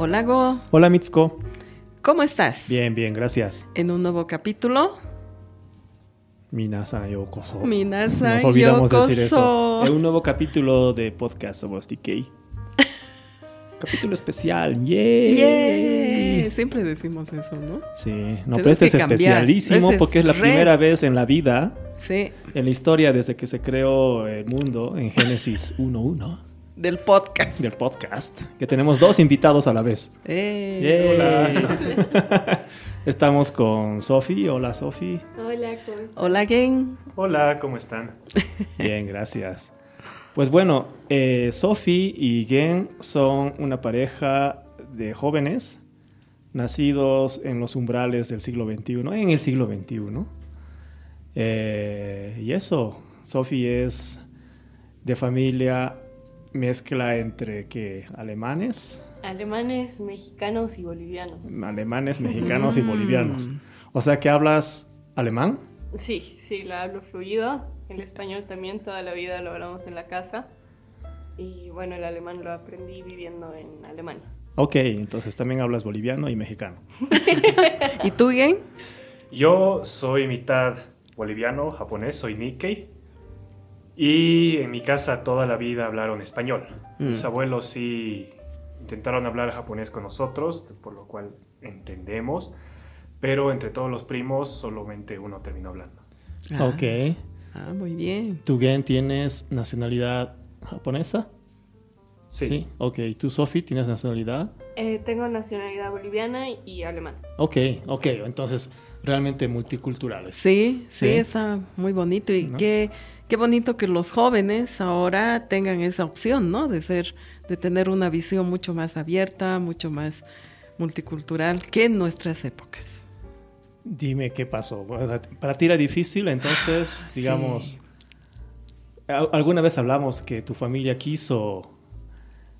Hola Go, Hola Mitsuko. ¿cómo estás? Bien, bien, gracias. En un nuevo capítulo. Minasan yokoso. Minasan Nos olvidamos yokoso. decir eso. En un nuevo capítulo de Podcast sobre TK. capítulo especial. ¡Yay! ¡Yeah! Siempre decimos eso, ¿no? Sí, no, pero este es cambiar. especialísimo Este es porque es la primera vez en la vida, Sí, en la historia desde que se creó el mundo, en Génesis 1.1 del podcast. del podcast, que tenemos dos invitados a la vez. Eh, ¡Yay! Estamos con Sofi. Hola Sofi. Hola, ¿cómo? Hola, Gen. Hola, ¿cómo están? Bien, gracias. Pues bueno, eh, Sophie y Gen son una pareja de jóvenes nacidos en los umbrales del siglo XXI, en el siglo XXI. Eh, y eso, Sophie es de familia mezcla entre que alemanes, Alemanes, mexicanos y bolivianos. alemanes, mexicanos y Mm. bolivianos. O sea que hablas alemán. Sí, sí, lo hablo fluido. El español también, toda la vida lo hablamos en la casa. Y bueno, el alemán lo aprendí viviendo en Alemania. Ok, entonces también hablas boliviano y mexicano. ¿Y tú, Gen? Yo soy mitad boliviano, japonés, soy Nikkei. Y en mi casa toda la vida hablaron español. Mis Mm. abuelos sí intentaron hablar japonés con nosotros, por lo cual entendemos. Pero entre todos los primos solamente uno terminó hablando. Ah, Ok. Ah, muy bien. ¿Tú, Gen, tienes nacionalidad japonesa? Sí. Ok. ¿Tú, Sophie, tienes nacionalidad? Eh, tengo nacionalidad boliviana y alemán. Ok, ok. Entonces, realmente multiculturales. Sí, sí, Sí. está muy bonito. Y ¿No? qué, qué bonito que los jóvenes ahora tengan esa opción, ¿no? De ser, de tener una visión mucho más abierta, mucho más multicultural que en nuestras épocas. Dime qué pasó. Para ti era difícil, entonces, digamos... Sí. al- Alguna vez hablamos que tu familia quiso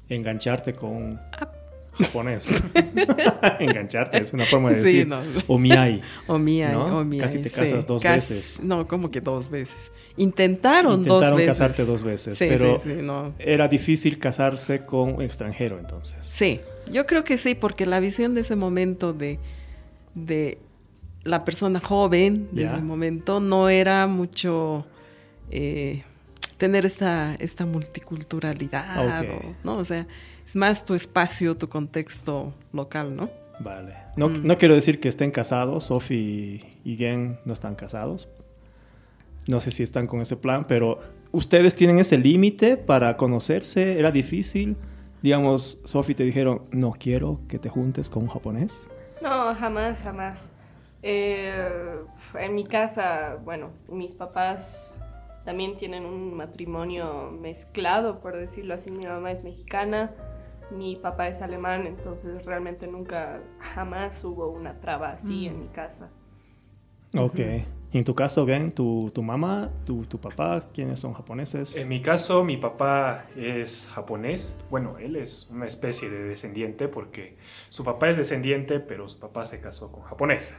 engancharte con un japonés. engancharte es una forma de Sí, decir. no. Omiai. O mía, ¿No? o mía. Casi te casas dos veces. No, como que dos veces. Intentaron, dos Intentaron veces. casarte dos veces, Sí, pero sí, sí, no. era difícil casarse con un extranjero entonces. Sí, yo creo que sí, porque la visión de ese momento de, de la persona joven, de Ya. ese momento, no era mucho eh, tener esta, esta multiculturalidad, o- ¿no? O sea, es más tu espacio, tu contexto local, ¿no? Vale. No, Mm. no quiero decir que estén casados. Sophie y Gen no están casados. No sé si están con ese plan, pero ustedes tienen ese límite para conocerse. ¿Era difícil? Digamos, Sophie te dijeron, no quiero que te juntes con un japonés. No, jamás, jamás. Eh, en mi casa, bueno, mis papás también tienen un matrimonio mezclado, por decirlo así. Mi mamá es mexicana, mi papá es alemán, entonces realmente nunca, jamás hubo una traba así Mm. en mi casa. Ok. Y en tu caso, Gen, tu, tu mamá, tu, tu papá, ¿quiénes son japoneses? En mi caso, mi papá es japonés. Bueno, él es una especie de descendiente porque su papá es descendiente, pero su papá se casó con japonesa.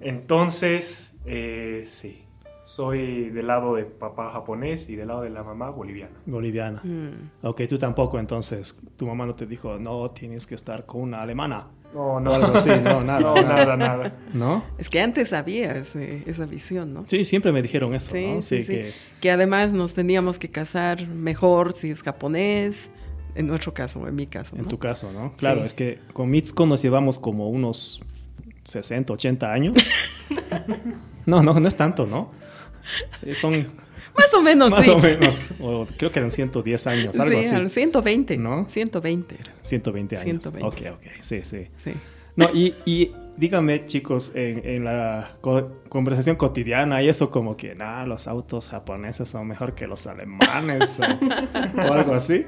Entonces, eh, sí, soy del lado de papá japonés y del lado de la mamá boliviana. Boliviana. Mm. Ok, tú tampoco, entonces. Tu mamá no te dijo, no, tienes que estar con una alemana. No, O algo así, no, nada. No, nada, nada. ¿No? Es que antes había ese- esa visión, ¿no? Sí, siempre me dijeron eso, Sí, ¿no? sí, sí. que... Que además nos teníamos que casar mejor si es japonés, en nuestro caso, en mi caso. En ¿no? tu caso, ¿no? Claro, Sí. es que con Mitsuko nos llevamos como unos 60, 80 años. no, no, no es tanto, ¿no? Eh, Son Más o menos, más sí. o menos, o creo que eran 110 años, algo sí, así. al 120. ¿No? 120. 120 años. 120. Ok, ok, sí, sí. Sí. No, y, y díganme, chicos, en, en la co- conversación cotidiana y eso como que, nah, los autos japoneses son mejor que los alemanes o, o algo así.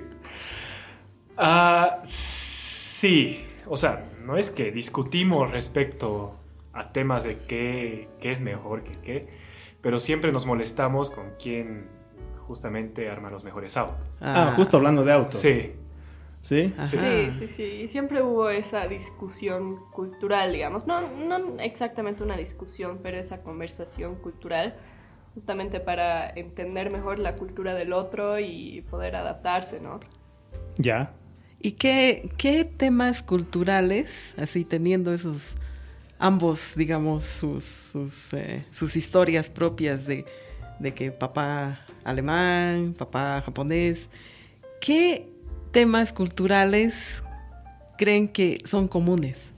Ah, sí, o sea, no es que discutimos respecto a temas de qué, qué es mejor que qué, pero siempre nos molestamos con quién justamente arma los mejores autos. Ah, justo hablando de autos. Sí, ¿Sí? Ajá. Sí, sí, sí. Y siempre hubo esa discusión cultural, digamos. No, no exactamente una discusión, pero esa conversación cultural, justamente para entender mejor la cultura del otro y poder adaptarse, ¿no? Ya. ¿Y qué, qué temas culturales, así teniendo esos ambos, digamos, sus, sus, eh, sus historias propias de, de, que papá alemán, papá japonés, ¿qué temas culturales creen que son comunes?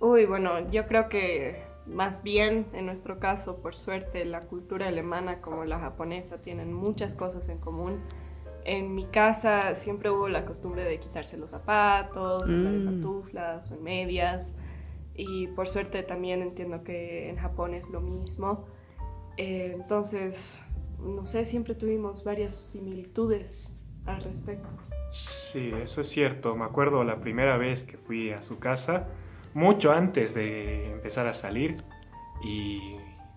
Uy, bueno, yo creo que más bien en nuestro caso, por suerte, la cultura alemana como la japonesa tienen muchas cosas en común. En mi casa siempre hubo la costumbre de quitarse los zapatos, andar en Mm. pantuflas o en medias. Y por suerte también entiendo que en Japón es lo mismo. Eh, entonces, no sé, siempre tuvimos varias similitudes al respecto. Sí, eso es cierto. Me acuerdo la primera vez que fui a su casa, mucho antes de empezar a salir, y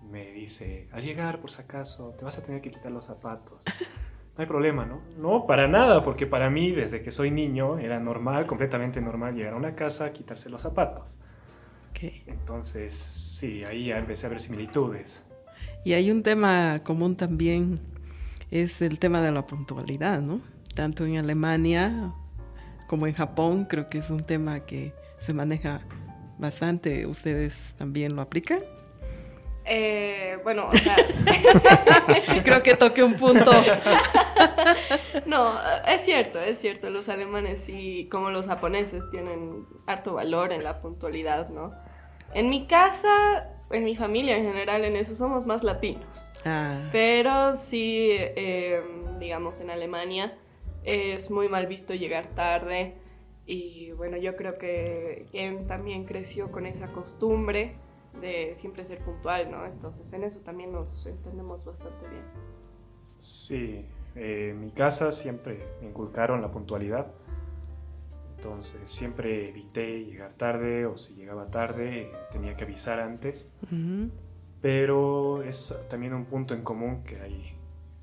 me dice, al llegar, por si acaso, te vas a tener que quitar los zapatos. No hay problema, ¿no? No, para nada, porque para mí, desde que soy niño, era normal, completamente normal, llegar a una casa, quitarse los zapatos. Entonces, sí, ahí ya empecé a ver similitudes. Y hay un tema común también, es el tema de la puntualidad, ¿no? Tanto en Alemania como en Japón, creo que es un tema que se maneja bastante. ¿Ustedes también lo aplican? Eh, bueno, o sea, creo que toqué un punto. no, es cierto, es cierto. Los alemanes sí, como los japoneses, tienen harto valor en la puntualidad, ¿no? En mi casa, en mi familia en general, en eso somos más latinos. Ah, Pero sí, eh, digamos, en Alemania es muy mal visto llegar tarde. Y bueno, yo creo que él también creció con esa costumbre de siempre ser puntual, ¿no? Entonces en eso también nos entendemos bastante bien. Sí, eh, en mi casa siempre me inculcaron la puntualidad. Entonces siempre evité llegar tarde o si llegaba tarde tenía que avisar antes. ujú. Pero es también un punto en común que hay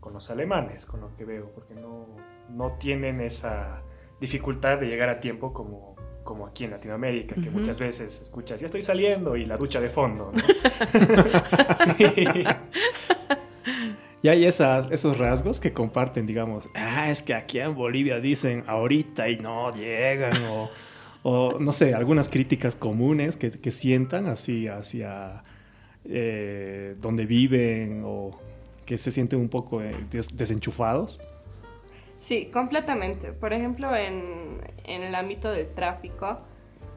con los alemanes, con lo que veo, porque no, no tienen esa dificultad de llegar a tiempo como, como aquí en Latinoamérica, que Ujú. muchas veces escuchas, ya estoy saliendo y la ducha de fondo. ¿no? sí. Y hay esos rasgos que comparten, digamos, ah, es que aquí en Bolivia dicen ahorita y no llegan, o, no sé, algunas críticas comunes que, sientan así hacia eh, donde viven o que se sienten un poco eh, des- desenchufados. Sí, completamente. Por ejemplo, en, en el ámbito del tráfico,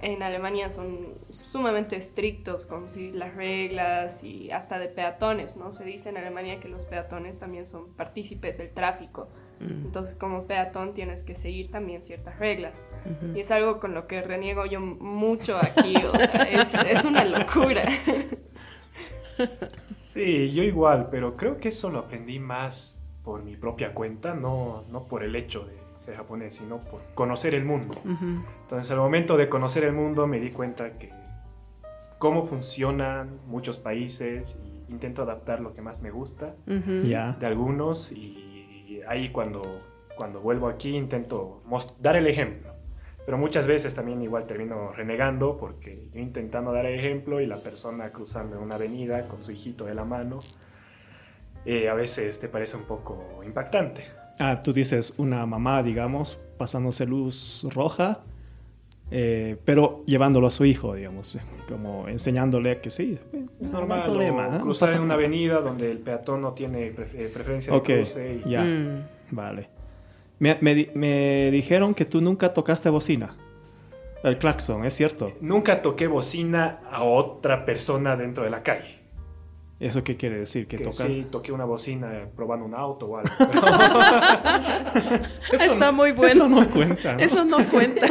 en Alemania son sumamente estrictos con las reglas y hasta de peatones, ¿no? Se dice en Alemania que los peatones también son partícipes del tráfico. Mm, Entonces, como peatón tienes que seguir también ciertas reglas. ujú. Y es algo con lo que reniego yo mucho aquí. o sea, es, es una locura. Sí, yo igual, pero creo que eso lo aprendí más por mi propia cuenta, no, no por el hecho de ser japonés, sino por conocer el mundo. Ujú. Entonces, al momento de conocer el mundo me di cuenta que cómo funcionan muchos países y intento adaptar lo que más me gusta Ujú. Ya. de algunos y ahí cuando, cuando vuelvo aquí intento dar el ejemplo. Pero muchas veces también igual termino renegando porque yo intentando dar el ejemplo y la persona cruzando una avenida con su hijito de la mano, eh, a veces te parece un poco impactante. Ah, tú dices una mamá, digamos, pasándose luz roja, eh, pero llevándolo a su hijo, digamos, como enseñándole que sí, eh, Es no hay normal problema, ¿eh? No cruzar en una avenida donde el peatón no tiene eh, preferencia de Ok, cruce. y- ya. Mm. Vale. Me, me me dijeron que tú nunca tocaste bocina. El claxon, ¿es cierto? Nunca toqué bocina a otra persona dentro de la calle. ¿Eso qué quiere decir? Que Que tocas. sí, toqué una bocina probando un auto o algo. Eso Está no- muy bueno. Eso no cuenta. ¿no? Eso no cuenta.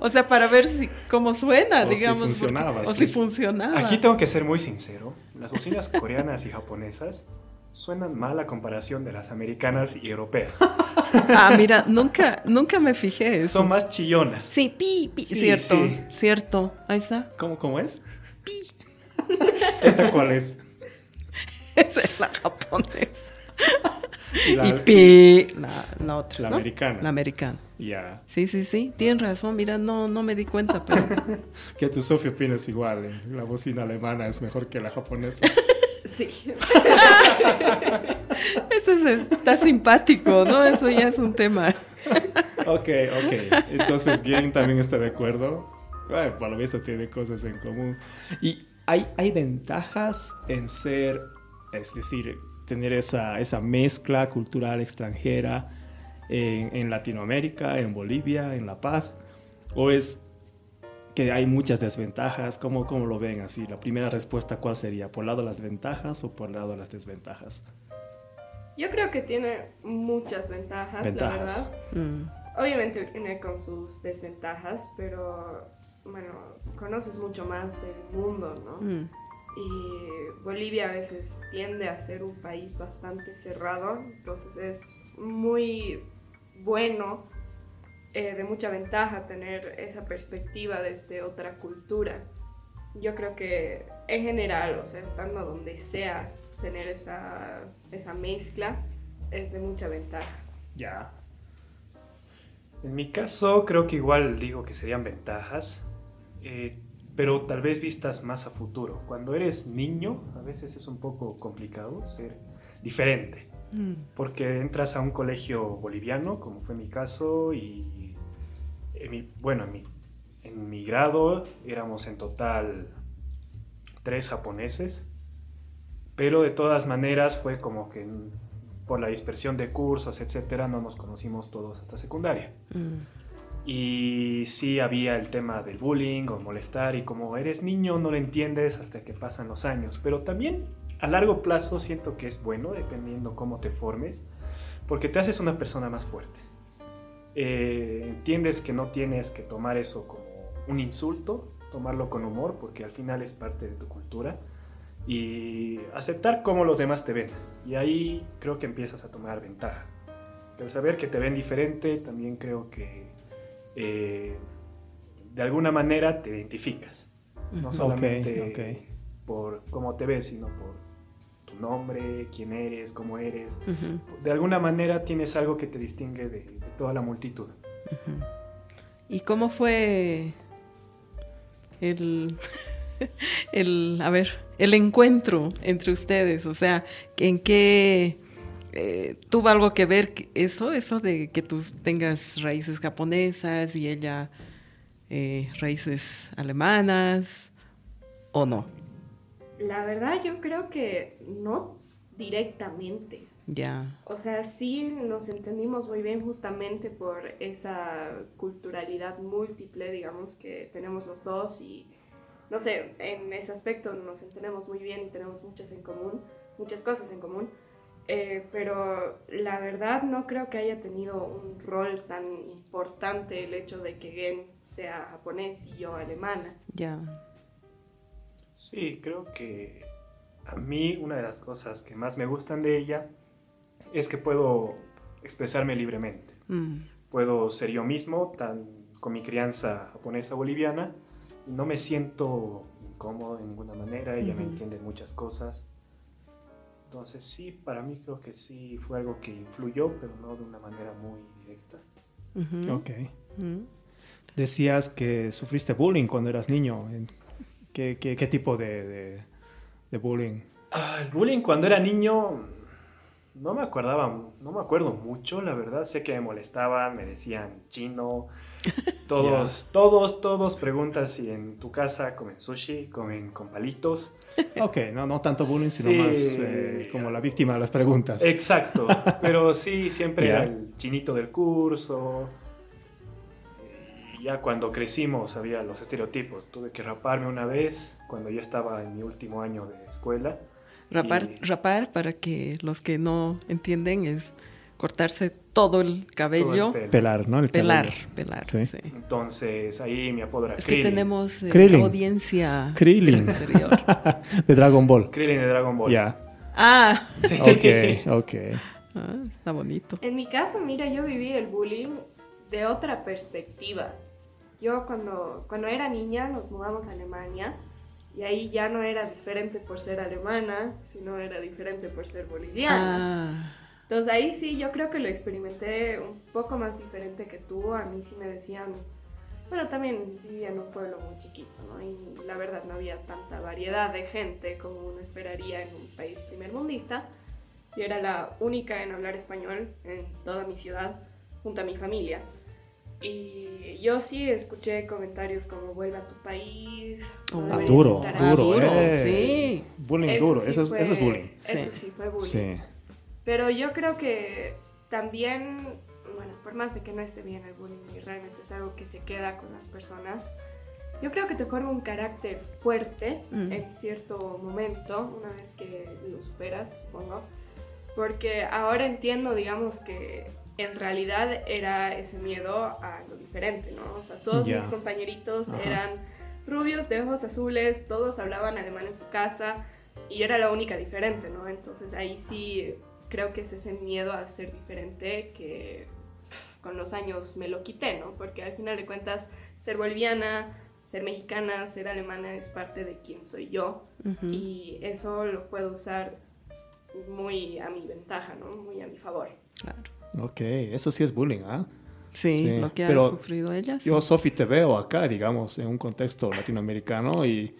O sea, para ver si cómo suena, O si digamos. porque- funcionaba, o sí. si funcionaba. Aquí tengo que ser muy sincero. Las bocinas coreanas y japonesas suenan mal a comparación de las americanas y europeas. Ah, mira, nunca, nunca me fijé eso. Son más chillonas. Sí, pi, pi. Sí, cierto, sí. cierto. Ahí está. ¿Cómo, cómo es? ¿Esa cuál es? Esa es la japonesa. Y la, y pi, la, la otra. la ¿no? americana. La americana. Ya. Sí, sí, sí. Tienen razón. Mira, no, no me di cuenta, pero. Que tu Sofía opinas igual. ¿eh? La bocina alemana es mejor que la japonesa. Sí. Eso es- está simpático, ¿no? Eso ya es un tema. ok, ok. Entonces, ¿quién también está de acuerdo? Bueno, por lo visto tiene cosas en común. Y hay, hay ventajas en ser, es decir, tener esa, esa mezcla cultural extranjera en, en Latinoamérica, en Bolivia, en La Paz. ¿O es que hay muchas desventajas? ¿Cómo, ¿Cómo lo ven así? La primera respuesta, ¿cuál sería? ¿Por el lado de las ventajas o por el lado de las desventajas? Yo creo que tiene muchas ventajas, Ventajas. la verdad. Mm, Obviamente viene con sus desventajas, pero bueno, conoces mucho más del mundo, ¿no? mm, Bolivia a veces tiende a ser un país bastante cerrado, entonces es muy bueno, eh, de mucha ventaja tener esa perspectiva desde otra cultura. Yo creo que en general, o sea, estando donde sea, tener esa, esa mezcla es de mucha ventaja. Ya. En mi caso, creo que igual digo que serían ventajas, eh, pero tal vez vistas más a futuro. Cuando eres niño, a veces es un poco complicado ser diferente, mm, porque entras a un colegio boliviano, como fue mi caso, y en mi- bueno, en mi, en mi grado éramos en total tres japoneses, pero de todas maneras fue como que por la dispersión de cursos, etcétera, no nos conocimos todos hasta secundaria. mm, Y sí había el tema del bullying o molestar y como eres niño no lo entiendes hasta que pasan los años. Pero también a largo plazo siento que es bueno dependiendo cómo te formes porque te haces una persona más fuerte. Eh, entiendes que no tienes que tomar eso como un insulto, tomarlo con humor porque al final es parte de tu cultura y aceptar cómo los demás te ven. Y ahí creo que empiezas a tomar ventaja. Pero saber que te ven diferente también creo que eh, de alguna manera te identificas. No solamente por cómo te ves, sino por tu nombre, quién eres, cómo eres. De alguna manera tienes algo que te distingue de, de toda la multitud. ¿Y cómo fue el, el, a ver, el encuentro entre ustedes? O sea, ¿en qué eh, tuvo algo que ver eso, eso de que tú tengas raíces japonesas y ella eh, raíces alemanas o no? La verdad yo creo que no directamente. Ya. O sea, sí nos entendimos muy bien justamente por esa culturalidad múltiple, digamos, que tenemos los dos y, no sé, en ese aspecto nos entendemos muy bien y tenemos muchas en común, muchas cosas en común, Eh, pero la verdad no creo que haya tenido un rol tan importante el hecho de que Gen sea japonés y yo alemana. Ya. Sí, creo que a mí una de las cosas que más me gustan de ella es que puedo expresarme libremente. Mm, Puedo ser yo mismo, tan, con mi crianza japonesa boliviana, y no me siento incómodo de ninguna manera, ella me Ujú. entiende en muchas cosas. Entonces sí, para mí creo que sí fue algo que influyó, pero no de una manera muy directa. ujú, Ok. Decías que sufriste bullying cuando eras niño. ¿Qué, qué, qué tipo de, de- de bullying? Ah, el bullying cuando era niño no me acordaba, no me acuerdo mucho, la verdad. Sé que me molestaban, me decían chino. Todos, todos, todos preguntan si en tu casa comen sushi, comen con palitos. Ok, no, no tanto bullying, sino Sí. más eh, como la víctima de las preguntas. Exacto, pero sí, siempre el chinito del curso. Ya cuando crecimos había los estereotipos. Tuve que raparme una vez cuando ya estaba en mi último año de escuela. Rapar, Y- rapar, para que los que no entienden, es cortarse todo el cabello. todo el. Pelar, ¿no? El Pelar, cabello. pelar, Sí. sí. Entonces ahí mi apodo era Es que Krillin. tenemos eh, Krillin. audiencia Krillin. De Dragon Ball. Krillin de Dragon Ball. Ya. Ah, Sí. Ok, ok. ah, está bonito. En mi caso, mira, yo viví el bullying de otra perspectiva. Yo cuando, cuando era niña nos mudamos a Alemania y ahí ya no era diferente por ser alemana, sino era diferente por ser boliviana. Ah, Entonces ahí sí yo creo que lo experimenté un poco más diferente que tú. A mí sí me decían, bueno, también vivía en un pueblo muy chiquito, ¿no? Y la verdad no había tanta variedad de gente como uno esperaría en un país primermundista. Yo era la única en hablar español en toda mi ciudad, junto a mi familia. Y yo sí escuché comentarios como vuelve a tu país. Oh. no Ah, duro, Ah, duro, aquí". duro, eh. sí. Bullying Eso duro, sí eso, es, fue- eso es bullying. Eso Sí. sí fue bullying. Sí. Pero yo creo que también, bueno, por más de que no esté bien el bullying y realmente es algo que se queda con las personas, yo creo que te forma un carácter fuerte Mm. en cierto momento, una vez que lo superas, supongo. Porque ahora entiendo, digamos, que en realidad era ese miedo a lo diferente, ¿no? O sea, todos Ya. mis compañeritos Ajá. eran rubios de ojos azules, todos hablaban alemán en su casa y yo era la única diferente, ¿no? Entonces ahí sí creo que es ese miedo a ser diferente que con los años me lo quité, ¿no? Porque al final de cuentas ser boliviana, ser mexicana, ser alemana es parte de quién soy yo Ujú. y eso lo puedo usar muy a mi ventaja, ¿no? Muy a mi favor. Claro. Ok, eso sí es bullying, ¿ah? Sí, Sí, lo que ha pero sufrido ella. sí. Yo, Sofi, te veo acá, digamos, en un contexto latinoamericano y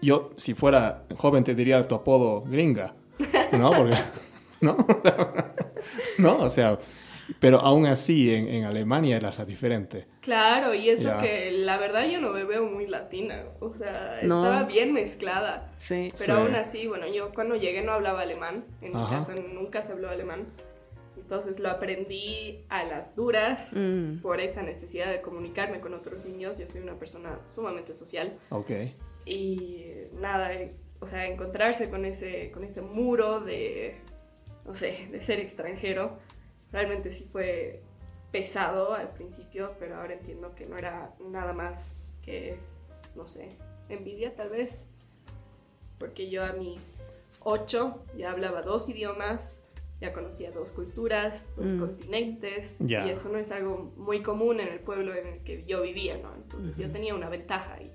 yo, si fuera joven, te diría tu apodo gringa, ¿no? Porque, ¿no? ¿No? O sea, pero aún así en, en Alemania era la diferente. Claro, y eso Ya. que la verdad yo no me veo muy latina, o sea, No. estaba bien mezclada. Sí. Pero Sí. aún así, bueno, yo cuando llegué no hablaba alemán, en mi casa nunca se habló alemán. Entonces lo aprendí a las duras Mm. por esa necesidad de comunicarme con otros niños. Yo soy una persona sumamente social Ok. y nada, eh, o sea, encontrarse con ese, con ese muro de, no sé, de ser extranjero, realmente sí fue pesado al principio, pero ahora entiendo que no era nada más que, no sé, envidia tal vez, porque yo a mis ocho ya hablaba dos idiomas, ya conocía dos culturas, dos Mm. continentes, y eso no es algo muy común en el pueblo en el que yo vivía, ¿no? Entonces yo tenía una ventaja ahí.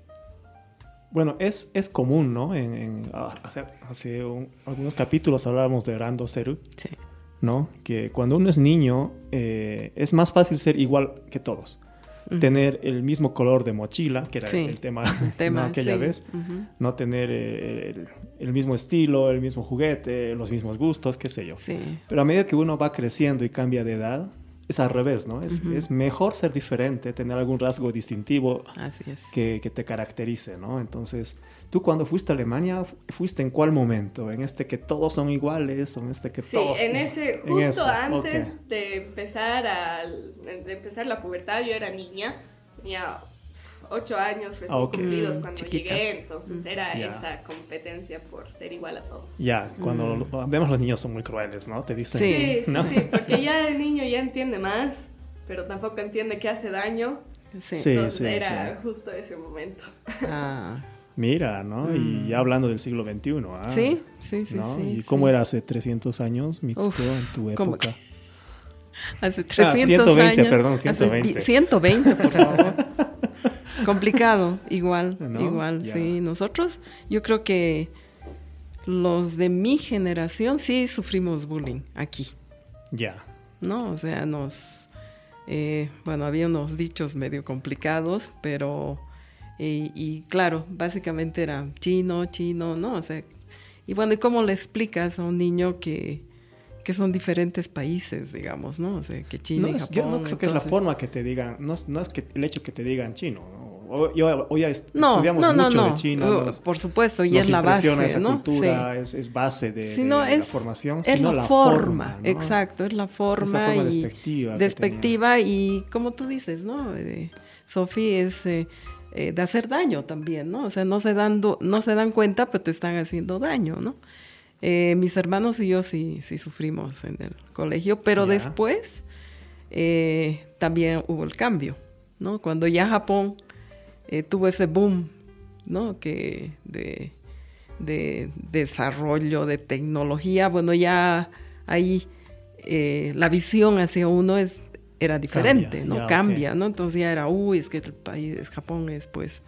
Bueno, es, es común, ¿no? En, en- ah, hace hace un- algunos capítulos hablábamos de Rando Seru, Sí. ¿no? Que cuando uno es niño eh, es más fácil ser igual que todos. Tener el mismo color de mochila, que era Sí. el tema, Tema, ¿no? aquella sí. vez. No tener eh, el, el mismo estilo, el mismo juguete, los mismos gustos, qué sé yo. Sí. Pero a medida que uno va creciendo y cambia de edad, es al revés, ¿no? Es, Ujú. es mejor ser diferente, tener algún rasgo distintivo Así es. que, que te caracterice, ¿no? Entonces, tú cuando fuiste a Alemania, fu- ¿fuiste en cuál momento? ¿En este que todos son iguales o en este que Sí, todos... en ese, en justo eso, antes ok. de empezar al- de empezar la pubertad, yo era niña, tenía ocho años recién Ah, ok. cumplidos Mm, cuando chiquita. llegué, entonces Mm. era Ya. esa competencia por ser igual a todos. Ya, cuando Mm. lo- vemos los niños son muy crueles, ¿no? Te dicen... Sí. Sí, sí, ¿no? sí, porque ya el niño ya entiende más, pero tampoco entiende que hace daño, Sí. Sí. entonces era sí. justo ese momento. Ah, Mira, ¿no? Y Mm. ya hablando del siglo XXI, ¿ah? sí, sí, sí, ¿no? sí. ¿Y sí. cómo era hace 300 años, Mitsuko, Uf, en tu ¿cómo época? Hace 300 Ah, 120, años. perdón, Hace 120. vi- 120, por favor. Complicado, igual, ¿No? igual, sí. Nosotros, yo creo que los de mi generación sí sufrimos bullying aquí, Ya. ¿no? O sea, nos... eh, bueno, había unos dichos medio complicados, pero... Y, y claro, básicamente era chino, chino, ¿no? O sea, y bueno, ¿y cómo le explicas a un niño que, que son diferentes países, digamos, ¿no? O sea, que China No y Japón. yo no creo que es la forma que te digan, no es, no es que el hecho que te digan chino, ¿no? Hoy ya est- No, estudiamos no, no, mucho de China, nos- por supuesto, y nos es la base, esa cultura, Sí. es, es base de, Sí, de la es- formación, Es sino la, forma, ¿no? exacto, es la forma, forma y despectiva despectiva y como tú dices, ¿no? Eh, Sofi es eh, eh, de hacer daño también, ¿no? O sea, no se dan no se dan cuenta, pero te están haciendo daño, ¿no? Eh, mis hermanos y yo sí, sí sufrimos en el colegio, pero Ya. después eh, también hubo el cambio, ¿no? Cuando ya Japón eh, tuvo ese boom, ¿no? Que de, de desarrollo, de tecnología, bueno, ya ahí eh, la visión hacia uno es, era diferente, Cambia, ¿no? ya. Cambia, ¿no? Entonces ya era, uy, es que el país, Japón es pues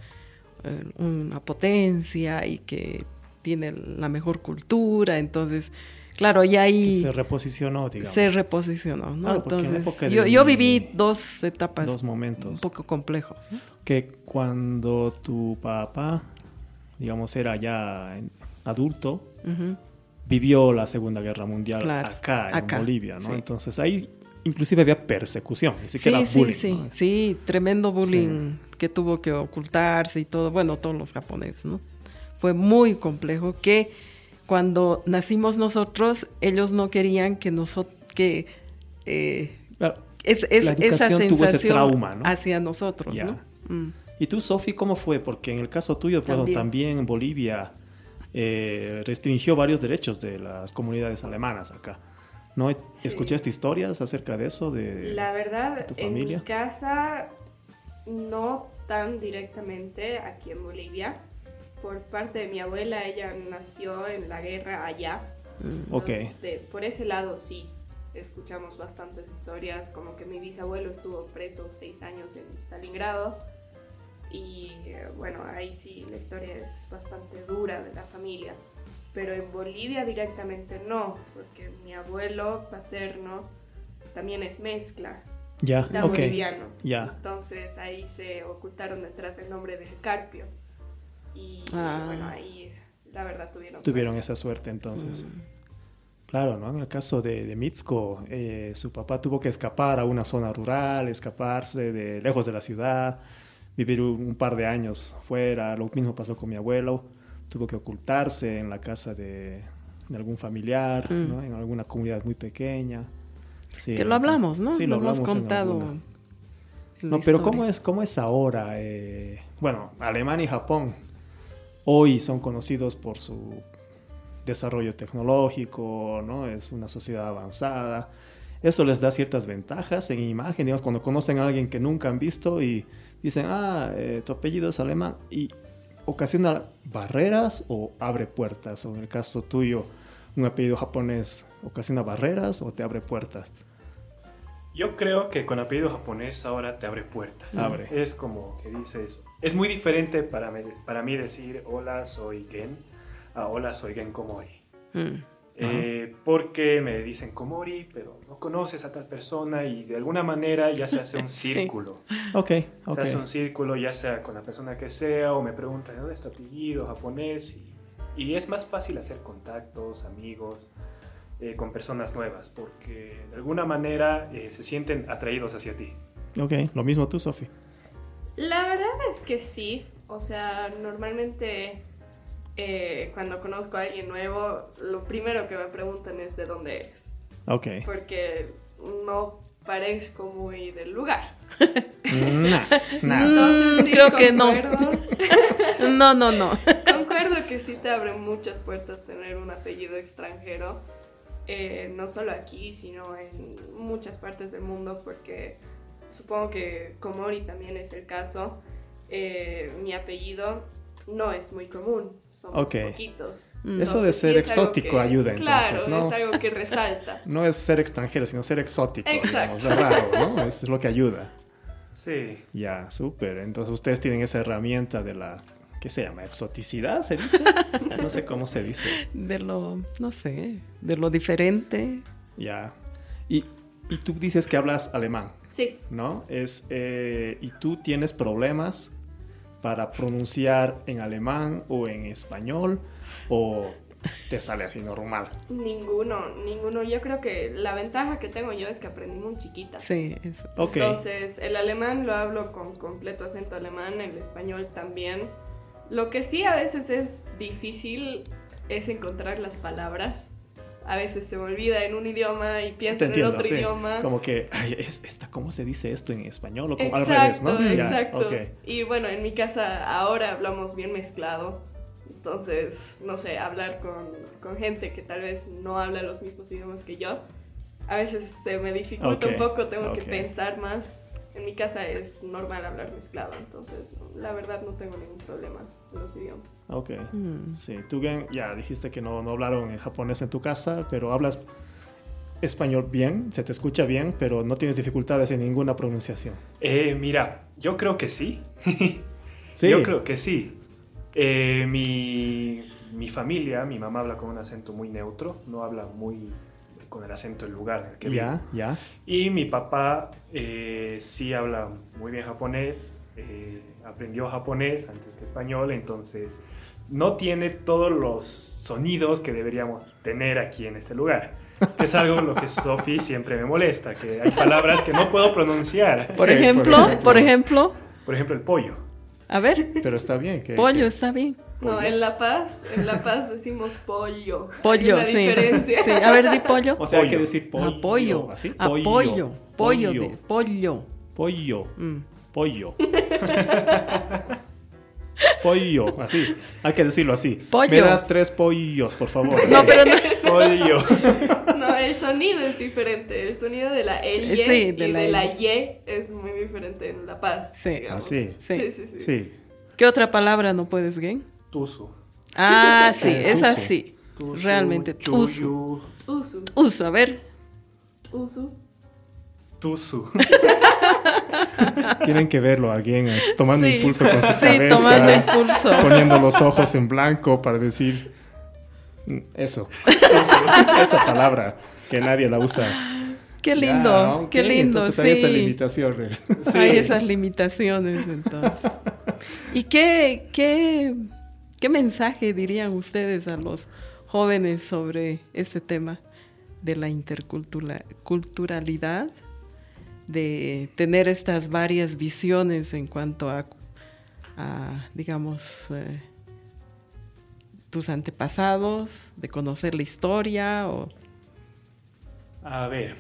eh, una potencia y que tiene la mejor cultura, entonces, claro, ya ahí se reposicionó, digamos. se reposicionó, ¿no? En la entonces, yo, viví dos etapas dos un momentos. poco complejos, ¿no? Que cuando tu papá, digamos, era ya adulto, vivió la Segunda Guerra Mundial Claro, acá, en acá, Bolivia, ¿no? sí. Entonces ahí inclusive había persecución, ni siquiera sí, bullying. sí, ¿no? sí, sí, tremendo bullying que tuvo que ocultarse y todo, bueno, todos los japoneses, ¿no? Fue muy complejo que cuando nacimos nosotros, ellos no querían que nosotros, que eh, Claro. es, es- La esa educación tuvo ese sensación trauma, ¿no? hacia nosotros, Ya. ¿no? Mm. ¿Y tú, Sofi, cómo fue? Porque en el caso tuyo, bueno, También. también, en Bolivia eh, restringió varios derechos de las comunidades alemanas acá. ¿No? Sí. ¿Escuchaste historias acerca de eso? De... La verdad, tu en mi familia? casa no tan directamente aquí en Bolivia. Por parte de mi abuela, ella nació en la guerra allá. Mm. Ok. De- por ese lado sí, escuchamos bastantes historias, como que mi bisabuelo estuvo preso seis años en Stalingrado. Y eh, bueno, ahí sí la historia es bastante dura de la familia. Pero en Bolivia directamente no, porque mi abuelo paterno también es mezcla, Ya, boliviano. Ya. Entonces ahí se ocultaron detrás del nombre de Carpio. Y Ah. bueno, ahí la verdad tuvieron Tuvieron suerte. esa suerte entonces. Mm. Claro, ¿no? En el caso de, de Mitsuko, eh, su papá tuvo que escapar a una zona rural, escaparse de lejos de la ciudad, vivir un, un par de años fuera. Lo mismo pasó con mi abuelo. Tuvo que ocultarse en la casa de, de algún familiar, Mm. ¿no? En alguna comunidad muy pequeña. Sí, Que lo hablamos, ¿no? Sí, lo, lo hemos contado. alguna. en la No, pero. ¿cómo es, cómo es ahora? Eh, bueno, Alemania y Japón hoy son conocidos por su desarrollo tecnológico, ¿no? Es una sociedad avanzada. Eso les da ciertas ventajas en imagen, digamos, cuando conocen a alguien que nunca han visto y dicen, ah, eh, tu apellido es alemán, y ocasiona barreras o abre puertas, o en el caso tuyo, un apellido japonés ocasiona barreras o te abre puertas. Yo creo que con apellido japonés ahora te abre puertas. Abre. Es como que dices, es muy diferente para mí, para mí decir hola soy Gen a hola soy Gen Komori. Mm. Eh, porque me dicen Komori, pero no conoces a tal persona y de alguna manera ya se hace un Sí. círculo. Ok, Se hace un círculo ya sea con la persona que sea o me preguntan ¿de dónde es tu apellido japonés y, y es más fácil hacer contactos, amigos eh, con personas nuevas porque de alguna manera eh, se sienten atraídos hacia ti. Ok, lo mismo tú, Sofi. La verdad es que sí. O sea, normalmente eh, cuando conozco a alguien nuevo, lo primero que me preguntan es de dónde eres. Ok. Porque no parezco muy del lugar. Nah, nah. Entonces, sí, Mm, creo que no. No, no, no. Concuerdo que sí te abre muchas puertas tener un apellido extranjero, eh, no solo aquí, sino en muchas partes del mundo, porque supongo que Komori también es el caso. Eh, mi apellido no es muy común, somos poquitos. Mm. Eso de ser sí exótico que- ayuda, entonces, claro, ¿no? es algo que resalta. No es ser extranjero, sino ser exótico, Exacto. digamos, es raro, ¿no? Eso es lo que ayuda. Sí, Ya, súper. Entonces ustedes tienen esa herramienta de la, ¿qué se llama? ¿Exoticidad se dice? No sé cómo se dice. De lo, no sé, de lo diferente. Ya. Y, y tú dices que hablas alemán, Sí, ¿no? Es, eh, y tú tienes problemas para pronunciar en alemán o en español o te sale así normal. ninguno, ninguno. Yo creo que la ventaja que tengo yo es que aprendí muy chiquita. Sí, es- Ok. Entonces, el alemán lo hablo con completo acento alemán, el español también. Lo que sí a veces es difícil es encontrar las palabras. A veces se me olvida en un idioma y pienso en el otro sí. idioma. Como que, ay, es, esta, ¿cómo se dice esto en español? O como, al Exacto, revés, ¿no? Ya, exacto. Y bueno, en mi casa ahora hablamos bien mezclado. Entonces, no sé, hablar con, con gente que tal vez no habla los mismos idiomas que yo, a veces se me dificulta Ok, un poco, tengo que pensar más. En mi casa es normal hablar mezclado, entonces la verdad no tengo ningún problema con los idiomas. Ok. Mm. Sí, tú ya dijiste que no, no hablaron en japonés en tu casa, pero hablas español bien, se te escucha bien, pero no tienes dificultades en ninguna pronunciación. Eh, mira, yo creo que sí. Sí. Yo creo que sí. Eh, mi, mi familia, mi mamá habla con un acento muy neutro, no habla muy con el acento del lugar en el que vive. Ya, ya. Y mi papá eh, sí habla muy bien japonés, eh, aprendió japonés antes que español, entonces no tiene todos los sonidos que deberíamos tener aquí en este lugar. Que es algo lo que Sofi siempre me molesta, que hay palabras que no puedo pronunciar. Por Eh, ejemplo, por ejemplo. por ejemplo, Por ejemplo, el pollo. A ver, Pero está bien. Que, pollo que- está bien. No, en La Paz, en La Paz decimos pollo. Hay Pollo, una sí. diferencia. Sí, a ver, di pollo. O sea, hay que Pollo. decir pollo. Apoyo. Así. Apoyo. Pollo. Pollo. de- pollo. Pollo. Mm. Pollo. pollo. Así. Hay que decirlo así. Pollo. Me das tres pollos, por favor. No, pero no. Pollo. No, el sonido es diferente. El sonido de la L Eh, sí, y de de la. Y es muy diferente en La Paz. Sí. Así. Sí. Sí, sí, sí. Sí. ¿Qué otra palabra no puedes, Gen? Tuzu. Ah, sí, Eh, es así. Realmente, tuzo. chuyu, Usu. Uso, a ver. Usu. Tuzu. Tienen que verlo alguien tomando Sí. impulso con su Sí, cabeza. tomando impulso. Poniendo los ojos en blanco para decir mm, eso. Esa palabra que nadie la usa. Qué lindo, Ya, qué lindo, Entonces hay esa limitación. eh. Sí. Hay esas limitaciones, entonces. ¿Y qué, qué, qué mensaje dirían ustedes a los jóvenes sobre este tema de la interculturalidad? De tener estas varias visiones en cuanto a, digamos, eh, tus antepasados, de conocer la historia o... A ver,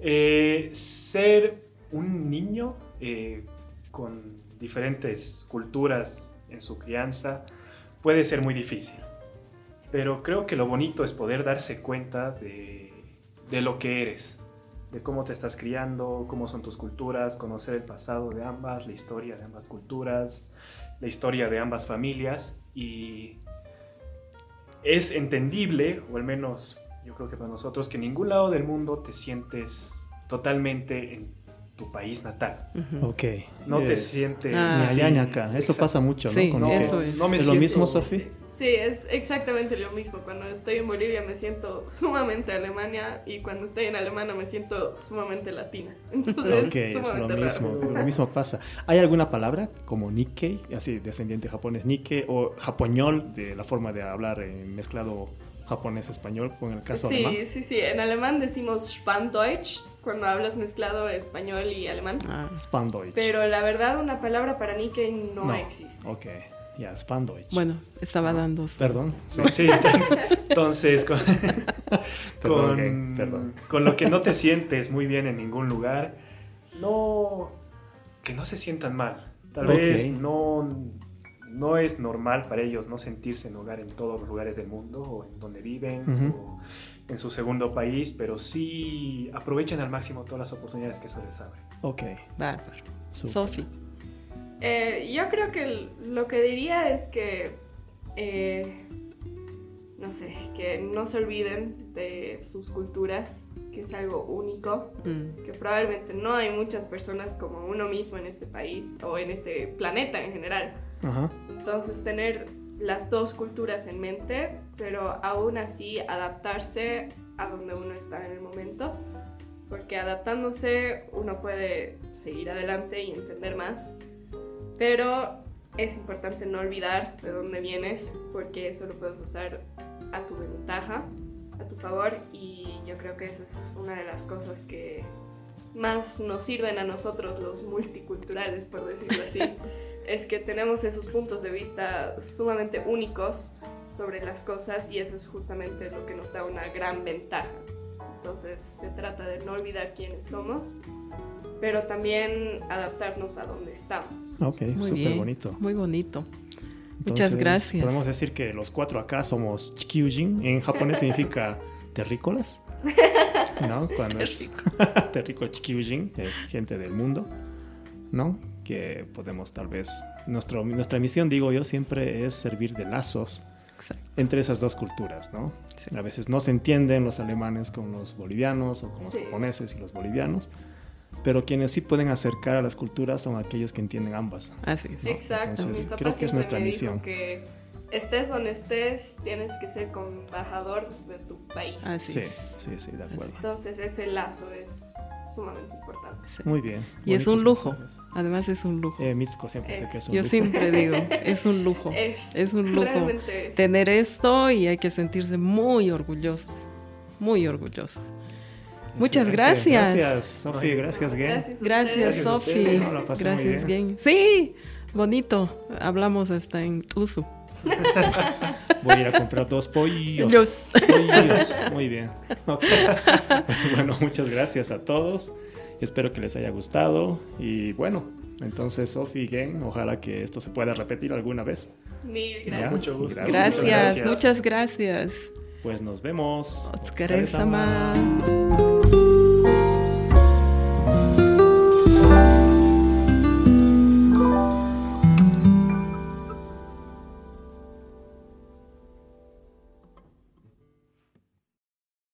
eh, ser un niño eh, con diferentes culturas en su crianza puede ser muy difícil, pero creo que lo bonito es poder darse cuenta de, de lo que eres, de cómo te estás criando, cómo son tus culturas, conocer el pasado de ambas, la historia de ambas culturas, la historia de ambas familias y es entendible, o al menos yo creo que para nosotros, que en ningún lado del mundo te sientes totalmente en tu país natal. Ujú. Ok. No te Es- sientes... Ah. Ni así. allá ni acá. Eso Exacto. pasa mucho, ¿no? Sí, eso es. no me ¿Es lo siento- mismo, Sofi? Sí, es exactamente lo mismo. Cuando estoy en Bolivia me siento sumamente alemania y cuando estoy en Alemania me siento sumamente latina. Entonces Ok, es lo mismo, lo mismo pasa. ¿Hay alguna palabra como Nikkei, así descendiente japonés Nikkei, o japoñol, de la forma de hablar eh, mezclado japonés-español, con el caso Sí, alemán? sí, sí. En alemán decimos Spanddeutsch cuando hablas mezclado español y alemán. Ah, Spandeutsch. Pero la verdad, una palabra para Nikkei no, existe. Ok, Spandeutsch. bueno, estaba dando su... Perdón. sí. Entonces con, Perdón, con, ok, perdón. con lo que no te sientes muy bien en ningún lugar, no que no se sientan mal. Tal vez no, no es normal para ellos no sentirse en hogar en todos los lugares del mundo o en donde viven o en su segundo país, pero sí aprovechen al máximo todas las oportunidades que eso les abre. Ok, Bárbaro. Sofi. Eh, yo creo que lo que diría es que, eh, no sé, que no se olviden de sus culturas, que es algo único, Mm, que probablemente no hay muchas personas como uno mismo en este país o en este planeta en general. Ajá. Entonces tener las dos culturas en mente, pero aún así adaptarse a donde uno está en el momento, porque adaptándose uno puede seguir adelante y entender más, pero es importante no olvidar de dónde vienes, porque eso lo puedes usar a tu ventaja, a tu favor, y yo creo que esa es una de las cosas que más nos sirven a nosotros los multiculturales, por decirlo así es que tenemos esos puntos de vista sumamente únicos sobre las cosas y eso es justamente lo que nos da una gran ventaja. Entonces se trata de no olvidar quiénes somos, pero también adaptarnos a donde estamos. Ok, Muy súper bien. bonito. Muy bonito. Muchas Entonces, gracias. Podemos decir que los cuatro acá somos Chikyujin. En japonés significa terrícolas. ¿No? Cuando es terrícola Chikyujin, de gente del mundo. ¿No? Que podemos tal vez. Nuestro, nuestra misión, digo yo, siempre es servir de lazos Exacto. entre esas dos culturas, ¿no? Sí. A veces no se entienden los alemanes con los bolivianos o con los Sí. japoneses y los bolivianos. Pero quienes sí pueden acercar a las culturas son aquellos que entienden ambas. Así es. ¿no? Exacto. Entonces, creo que es nuestra me misión. dijo que estés donde estés, tienes que ser embajador de tu país. Así Sí, es. sí, sí, de acuerdo. Entonces ese lazo es sumamente importante. Sí. Muy bien. Y es un lujo. mensajes. Además es un lujo. Eh, Mitsuko siempre sé Es. que es un Yo lujo. siempre digo, es un lujo. Es, Es un lujo realmente es. tener esto y hay que sentirse muy orgullosos muy orgullosos. Muchas Excelente. gracias. Gracias, Sofi. Gracias, Gen. Gracias. Gracias, Sofi. Gracias. Gen. Sí, bonito. Hablamos hasta en Tusu. Voy a ir a comprar dos pollos. Los- Pollos. Muy bien. Pues bueno, muchas gracias a todos. Espero que les haya gustado. Y bueno, entonces, Sofi y Gen, ojalá que esto se pueda repetir alguna vez. Mil gracias. mucho gusto. Gracias, Gracias. muchas gracias. Pues nos vemos. Otsukaresama.